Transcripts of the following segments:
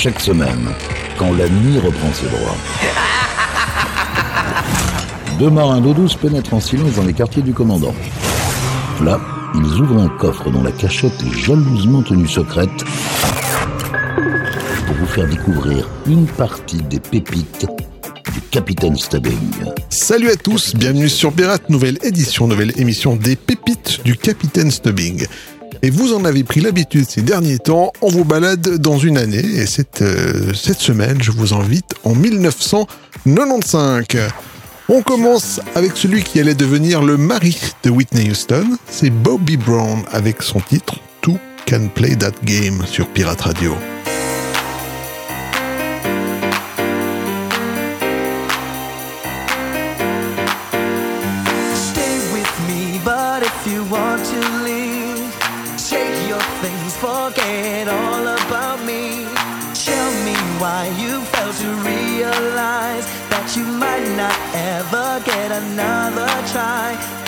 chaque semaine, quand la nuit reprend ses droits. Deux marins d'eau douce pénètrent en silence dans les quartiers du commandant. Là, ils ouvrent un coffre dont la cachette est jalousement tenue secrète pour vous faire découvrir une partie des pépites du Capitaine Stubbing. Salut à tous, bienvenue sur Pirate, nouvelle édition, nouvelle émission des pépites du Capitaine Stubbing. Et vous en avez pris l'habitude ces derniers temps, on vous balade dans une année, et cette, euh, semaine, je vous invite en 1995. On commence avec celui qui allait devenir le mari de Whitney Houston, c'est Bobby Brown avec son titre Two Can Play That Game sur Pirate Radio. Ever get another try.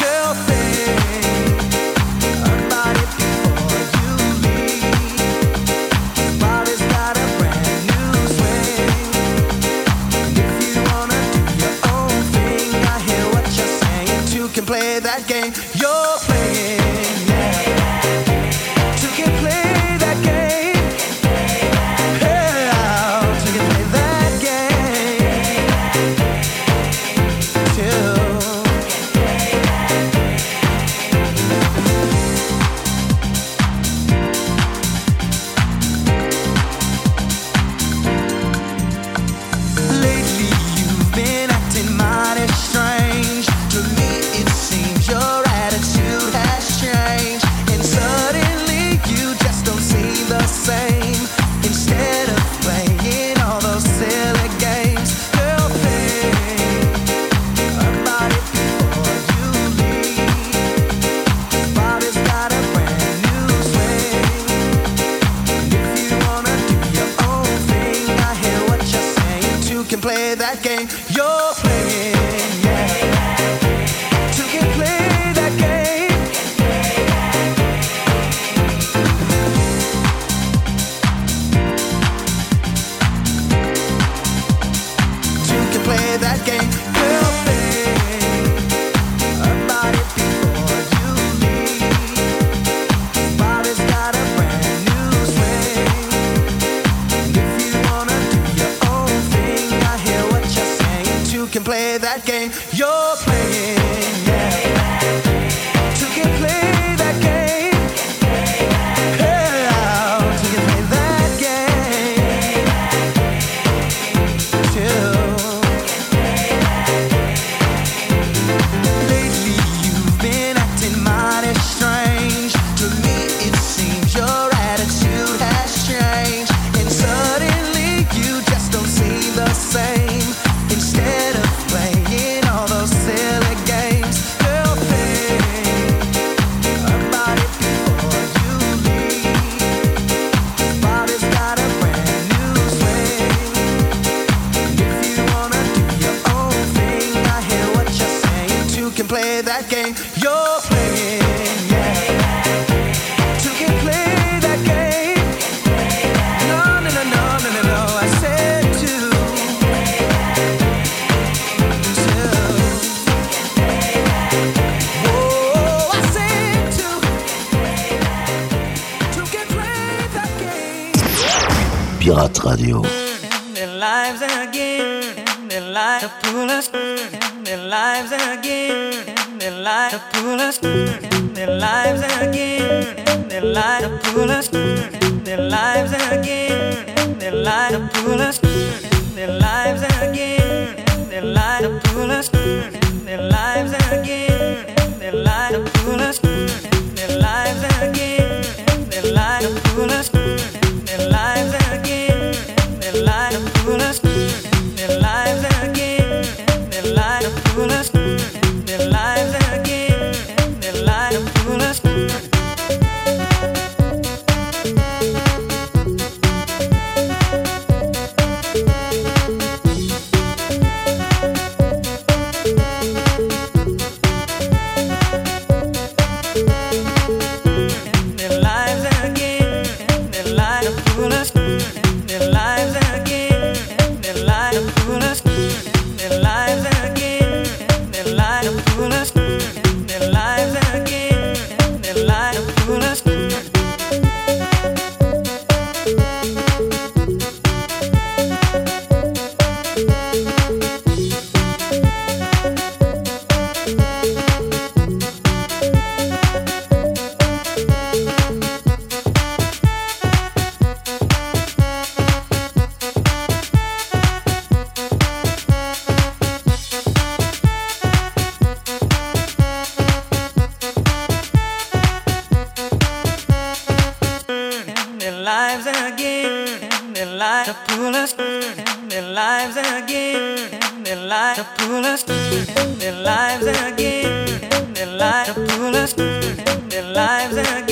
Pirate Radio. their lives again, their lives to pull us, their lives again, their lives to pull us, their lives again, their lives to pull us, their lives again, their lives to pull us, their lives again, their lives to pull us, their lives again, their lives to pull us, their lives again, their lives to pull us, to pull us in their lives again, their life to pull us in their lives again, their life to pull us in their lives again.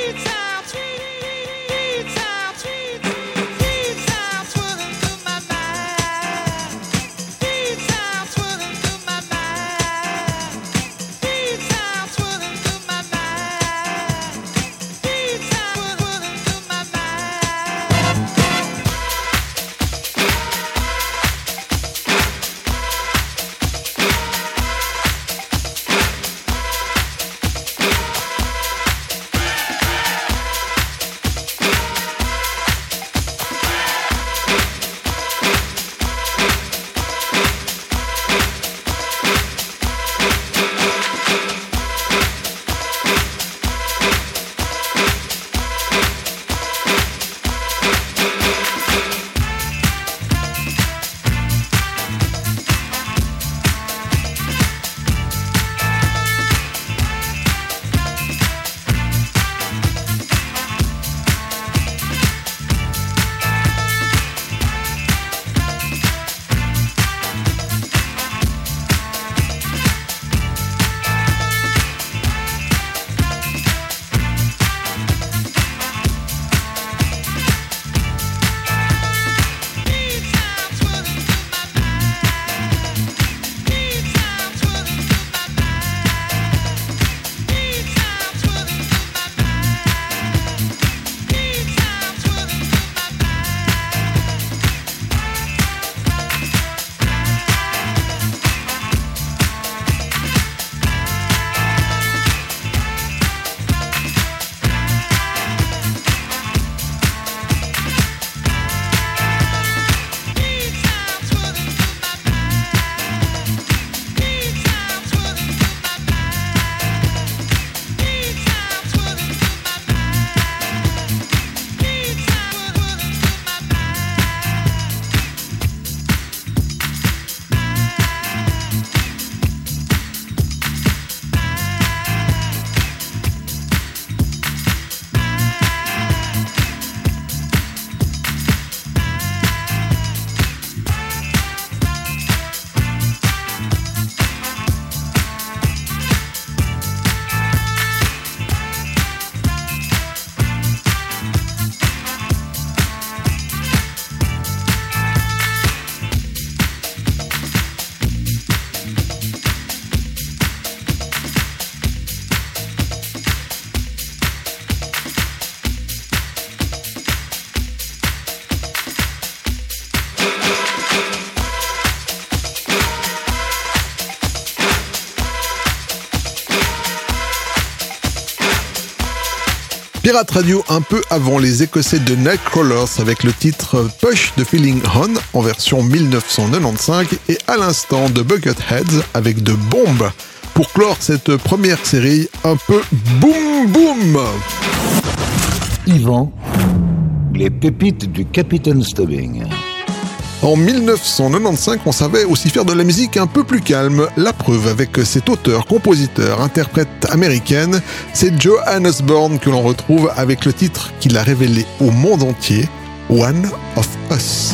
Radio un peu avant les Écossais de Nightcrawlers avec le titre Push the Feeling On en version 1995 et à l'instant de Bucketheads avec de bombes pour clore cette première série un peu boum boum. Yvan, les pépites du Capitaine Stubbing. En 1995, on savait aussi faire de la musique un peu plus calme. La preuve avec cet auteur, compositeur, interprète américaine, c'est Joanne Osborne que l'on retrouve avec le titre qu'il a révélé au monde entier, One of Us.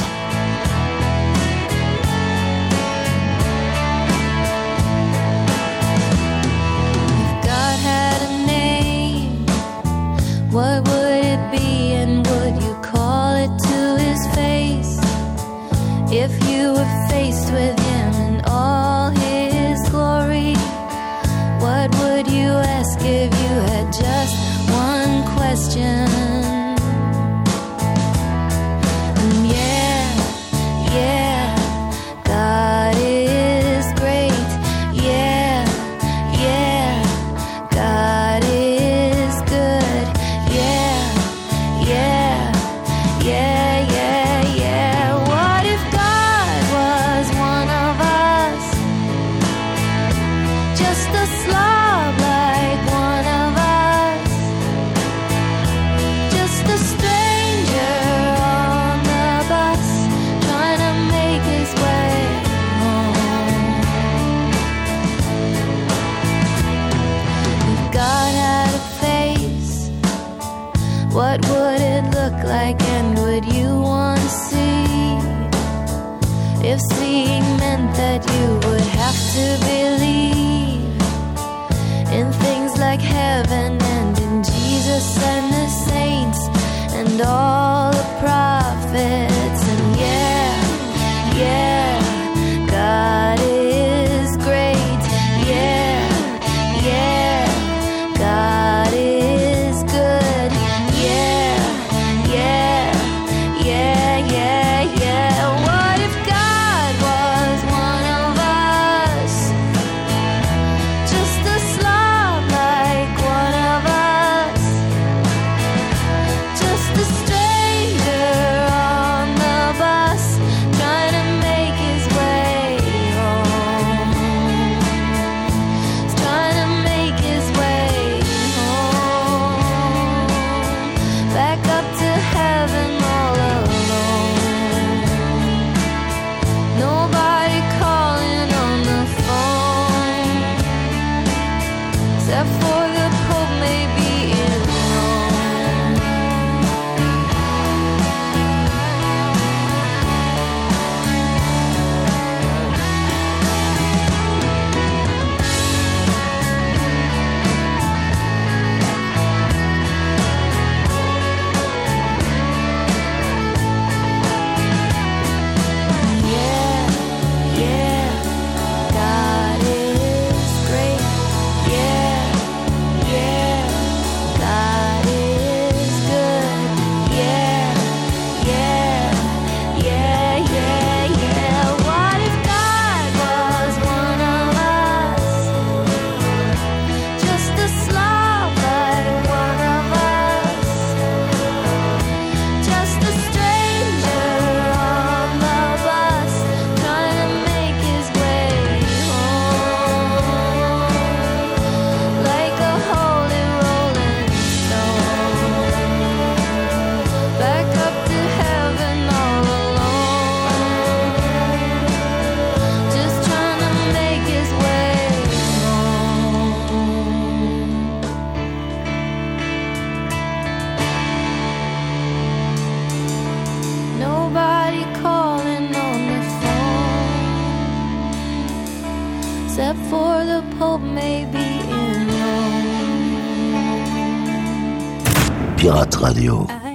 Radio.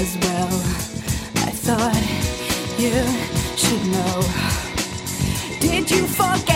as well. I thought you should know. Did you forget?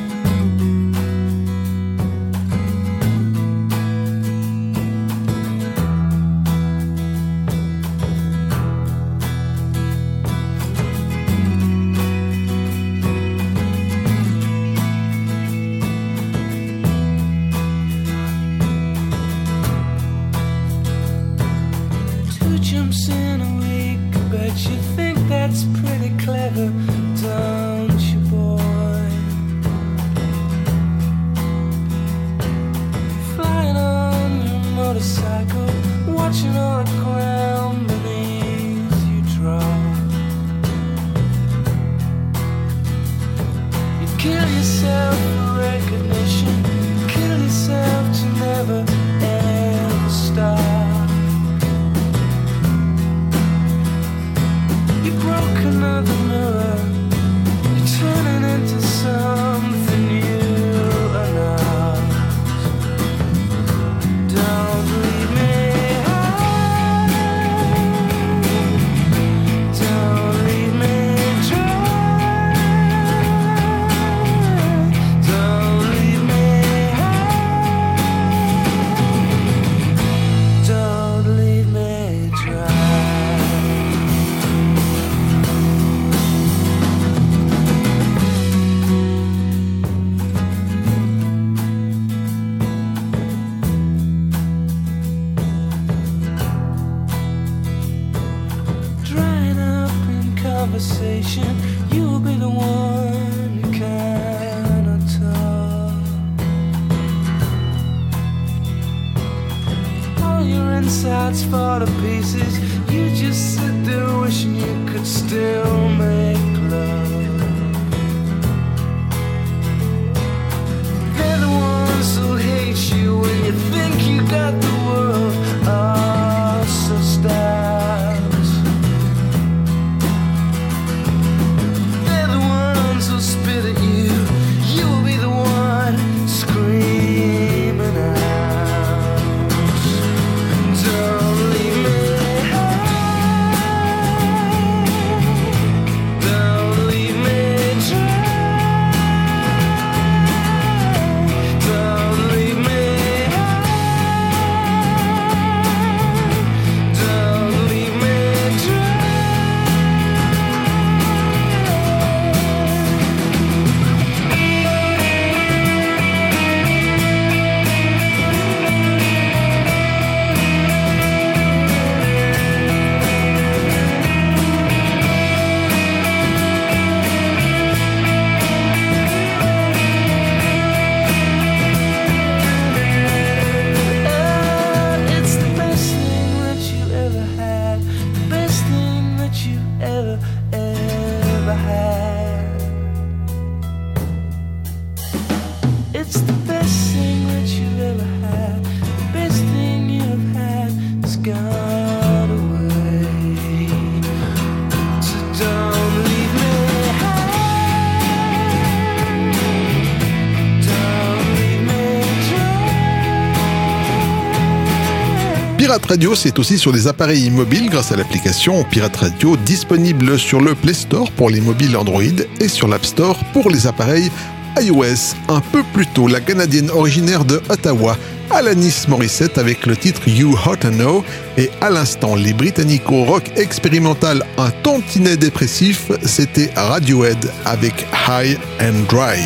Radio, c'est aussi sur les appareils mobiles grâce à l'application Pirate Radio disponible sur le Play Store pour les mobiles Android et sur l'App Store pour les appareils iOS. Un peu plus tôt, la Canadienne originaire de Ottawa, Alanis Morissette avec le titre You Hot to Know et à l'instant les britannico-rock expérimental un tantinet dépressif, c'était Radiohead avec High and Dry.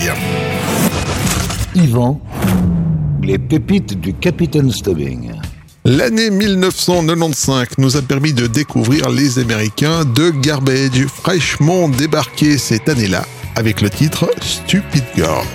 Yvan, les pépites du Capitaine Stubbing. L'année 1995 nous a permis de découvrir les Américains de Garbage, fraîchement débarqués cette année-là, avec le titre Stupid Girl.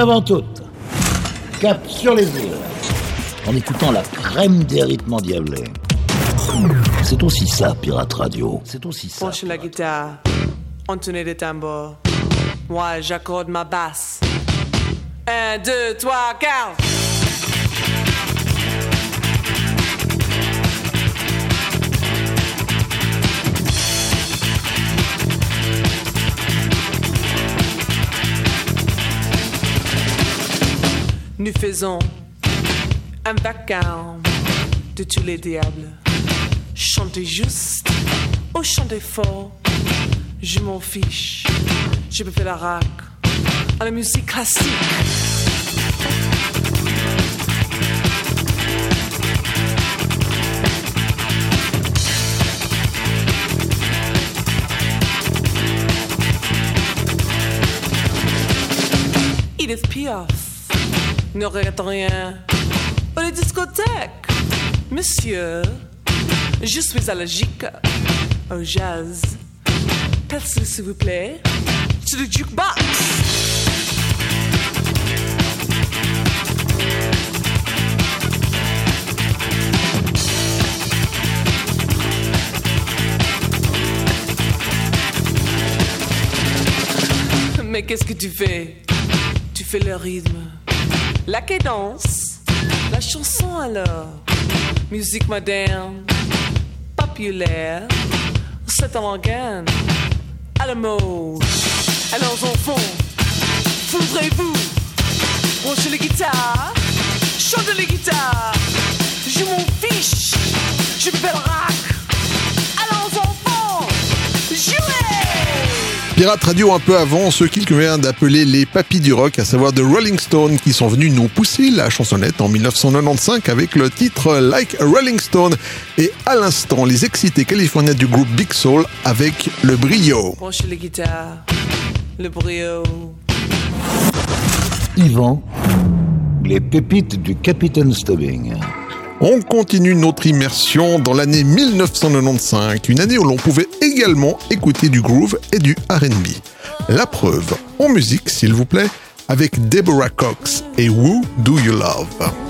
avant toute. Cap sur les îles. En écoutant la crème des rythmes endiablés. C'est aussi ça, Pirate Radio. C'est aussi ça. Penche la guitare, on tenait les tambours. Moi, j'accorde ma basse. Un, deux, trois, quatre. nous faisons un vacarme de tous les diables. Chantez juste ou chantez fort, je m'en fiche. Je peux faire la rac à la musique classique. Edith Piaf ne regrette rien. Dans les discothèques, monsieur, je suis allergique au jazz. Passez, s'il vous plaît, to the jukebox. Mais qu'est-ce que tu fais? Tu fais le rythme, la cadence, la chanson alors, musique moderne, populaire, c'est organe, à la mode. Alors enfants, voudrez-vous brancher les guitares, chanter les guitares, je m'en fiche, je fais Pirate Radio un peu avant ce qu'il convient d'appeler les papis du rock, à savoir The Rolling Stones, qui sont venus nous pousser la chansonnette en 1995 avec le titre Like a Rolling Stone. Et à l'instant, les excités californiens du groupe Big Soul avec le brio. Branchez les guitares, le brio. Yvan, les pépites du Capitaine Stubbing. On continue notre immersion dans l'année 1995, une année où l'on pouvait également écouter du groove et du RB. La preuve, en musique s'il vous plaît, avec Deborah Cox et Who Do You Love?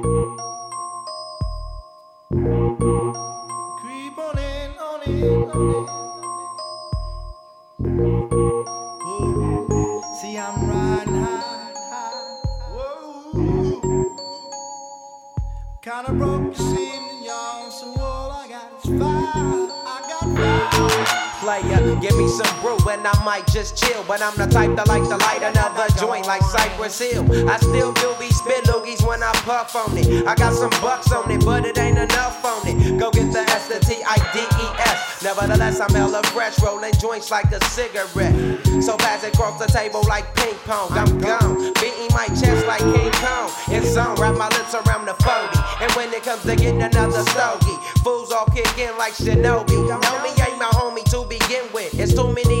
Like Cypress Hill. I still do be spit loogies when I puff on it. I got some bucks on it, but it ain't enough on it. Go get the S, the T, I, D, E, S. Nevertheless, I'm hella fresh, rolling joints like a cigarette. So pass it across the table like ping pong. I'm gone, beating my chest like King Kong. It's on, wrap my lips around the 40. And when it comes to getting another stogie, fools all kick in like Shinobi. Know me ain't my homie to begin with. It's too many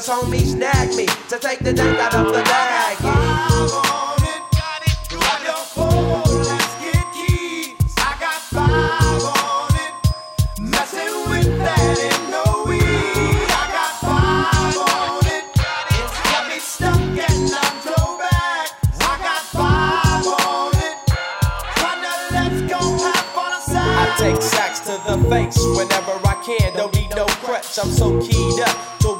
Cause homie snagged me to take the dank out of the bag. I take sacks to the face whenever I can. Don't need no crutch, I'm so keyed up.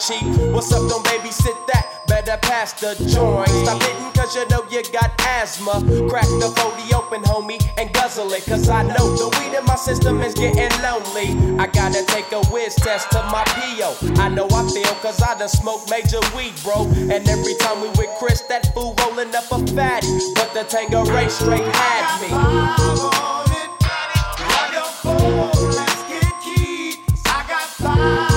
cheek. What's up, don't babysit that? Better pass the joint. Stop hitting cause you know you got asthma. Crack the 40 open, homie, and guzzle it. Cause I know the weed in my system is getting lonely. I gotta take a whiz test to my PO. I know I feel cause I done smoked major weed, bro. And every time we with Chris, that fool rolling up a fatty. But the Tango Ray straight had me. Hey,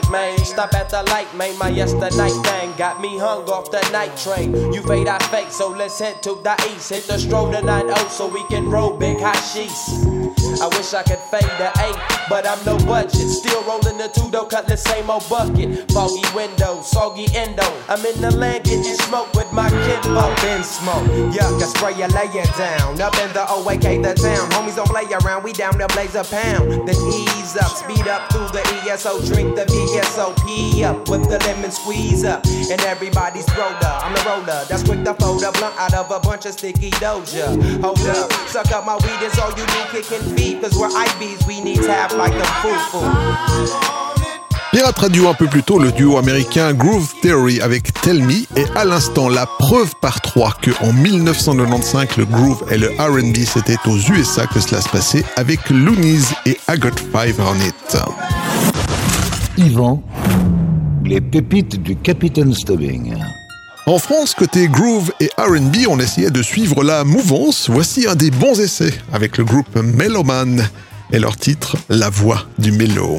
right, man. Stop at the light, man. My yesterday thing got me hung off the night train. You fade, I fake, so let's head to the east. Hit the stroll to 9 so we can roll big hot sheets. I wish I could fade the 8, but I'm no budget. Still rolling the two though, cut the same old bucket. Foggy window, soggy endo. I'm in the land getting smoke with my kinfolk. Been smoke, yuck, I spray you, lay down. Up in the OAK, the town. Homies don't play around, we down there blaze a pound. Then ease up, speed up through the ESO, drink the VSOP up with the lemon squeeze up. And everybody's roller, I'm the roller. That's quick to fold a blunt out of a bunch of sticky doja. Hold up, suck up my weed, is all you do, kicking feet. Cause we're IBs, we need tap like a foo-foo. Pirate Radio un peu plus tôt, le duo américain Groove Theory avec Tell Me et à l'instant la preuve par trois que en 1995 le groove et le R&B c'était aux USA que cela se passait avec Loonies et I Got Five on It. Yvan, les pépites du Capitaine Stubbing. En France, côté groove et R&B, on essayait de suivre la mouvance. Voici un des bons essais avec le groupe Meloman et leur titre La voix du mélo.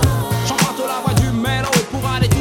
mélo pour aller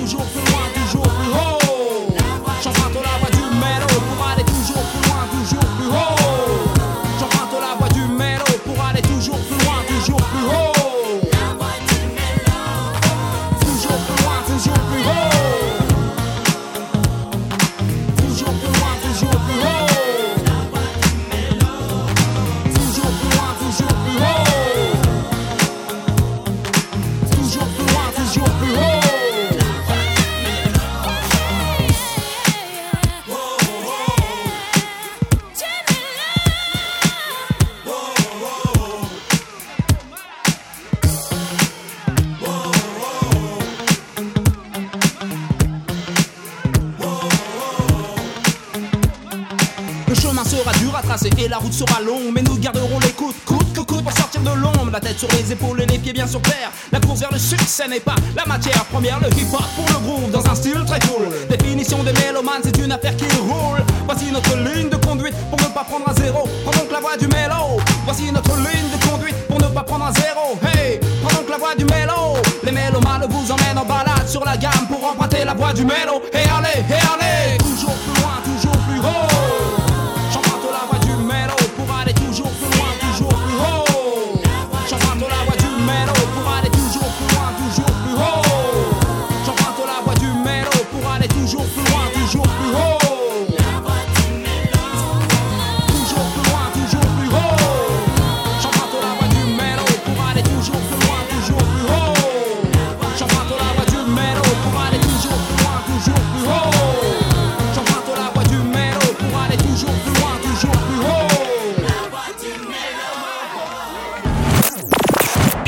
et la route sera longue. Mais nous garderons les coudes, coude que coude pour sortir de l'ombre. La tête sur les épaules et les pieds bien sur terre. La course vers le succès n'est pas la matière première. Le hip hop pour le groove dans un style très cool. Définition des mélomanes, c'est une affaire qui roule. Voici notre ligne de conduite pour ne pas prendre à zéro. Prends donc la voie du mélo. Voici notre ligne de conduite pour ne pas prendre à zéro. Hey, prends donc la voie du mélo. Les mélomanes vous emmènent en balade sur la gamme pour emprunter la voie du mélo. Et allez, et allez.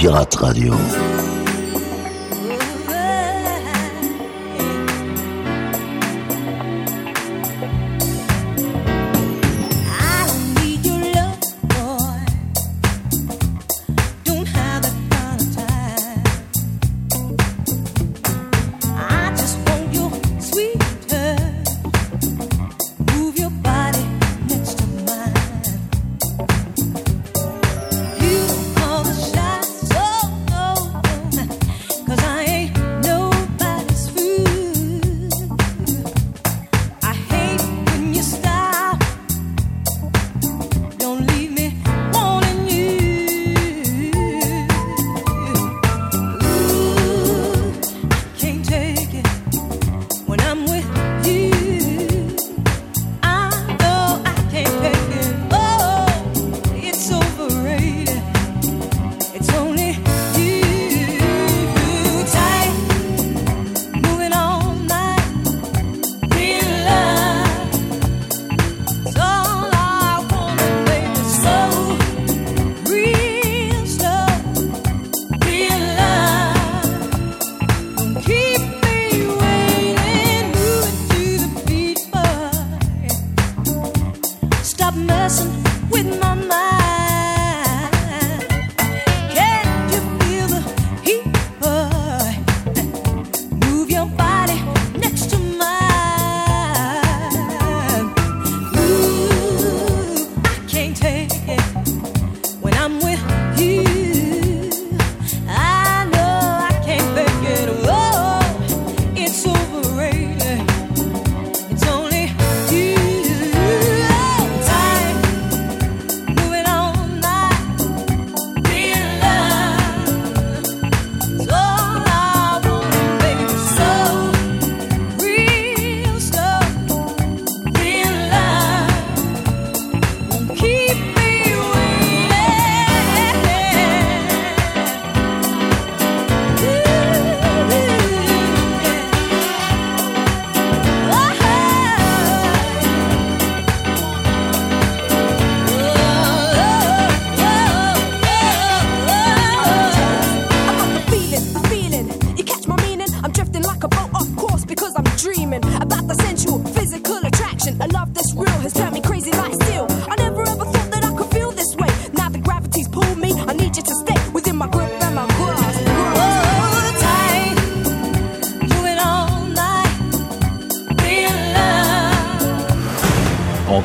Pirate Radio.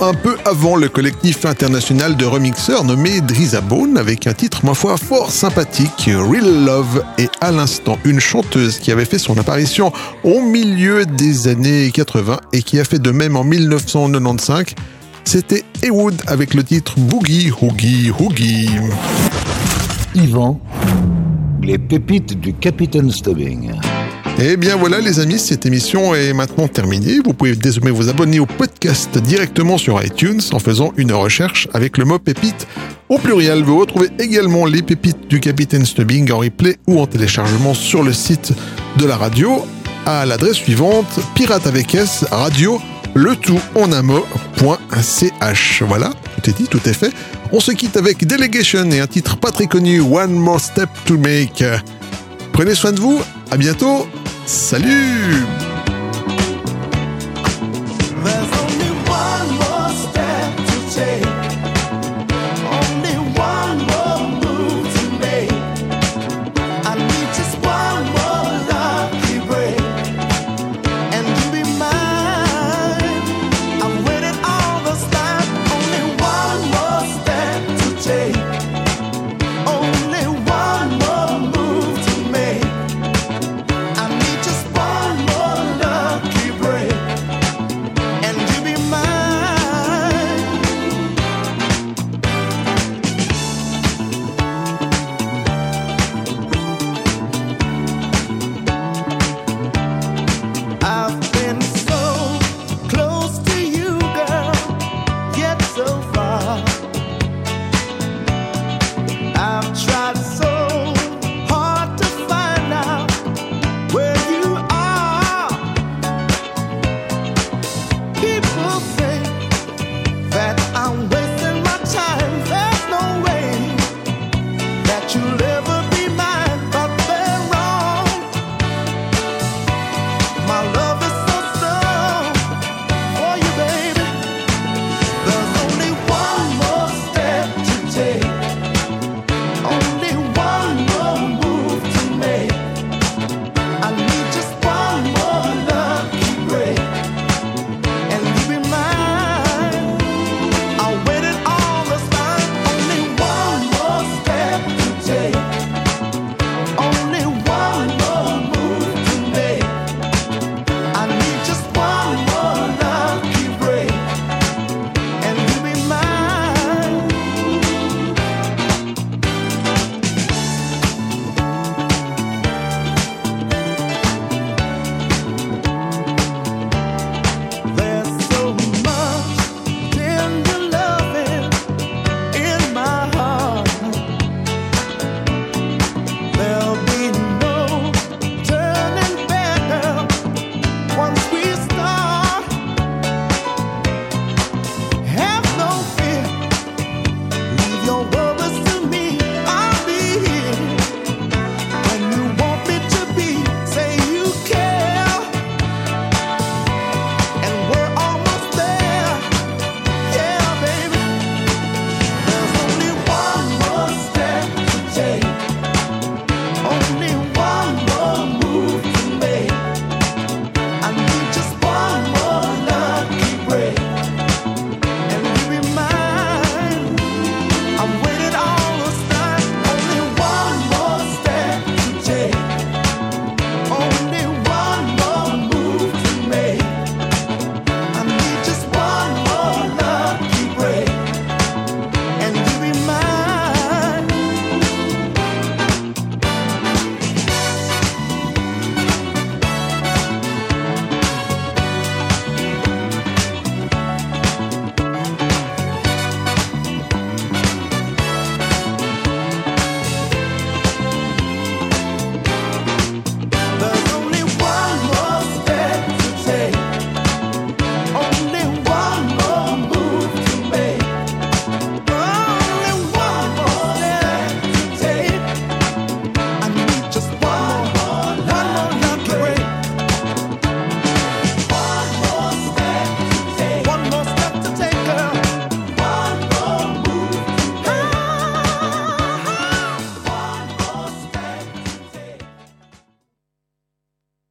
Un peu avant le collectif international de remixeurs nommé Drizabone avec un titre ma foi fort sympathique, Real Love, et à l'instant une chanteuse qui avait fait son apparition au milieu des années 80 et qui a fait de même en 1995. C'était Ewood avec le titre Boogie Hoogie Hoogie. Yvan, les pépites du Capitaine Stubbing. Et Eh bien voilà les amis, cette émission est maintenant terminée. Vous pouvez désormais vous abonner au podcast directement sur iTunes en faisant une recherche avec le mot pépite au pluriel. Vous retrouvez également les pépites du Capitaine Stubbing en replay ou en téléchargement sur le site de la radio à l'adresse suivante pirate avec s radio le tout en un mot.ch. Voilà, tout est dit, tout est fait. On se quitte avec Delegation et un titre pas très connu, One More Step to Make. Prenez soin de vous, à bientôt, salut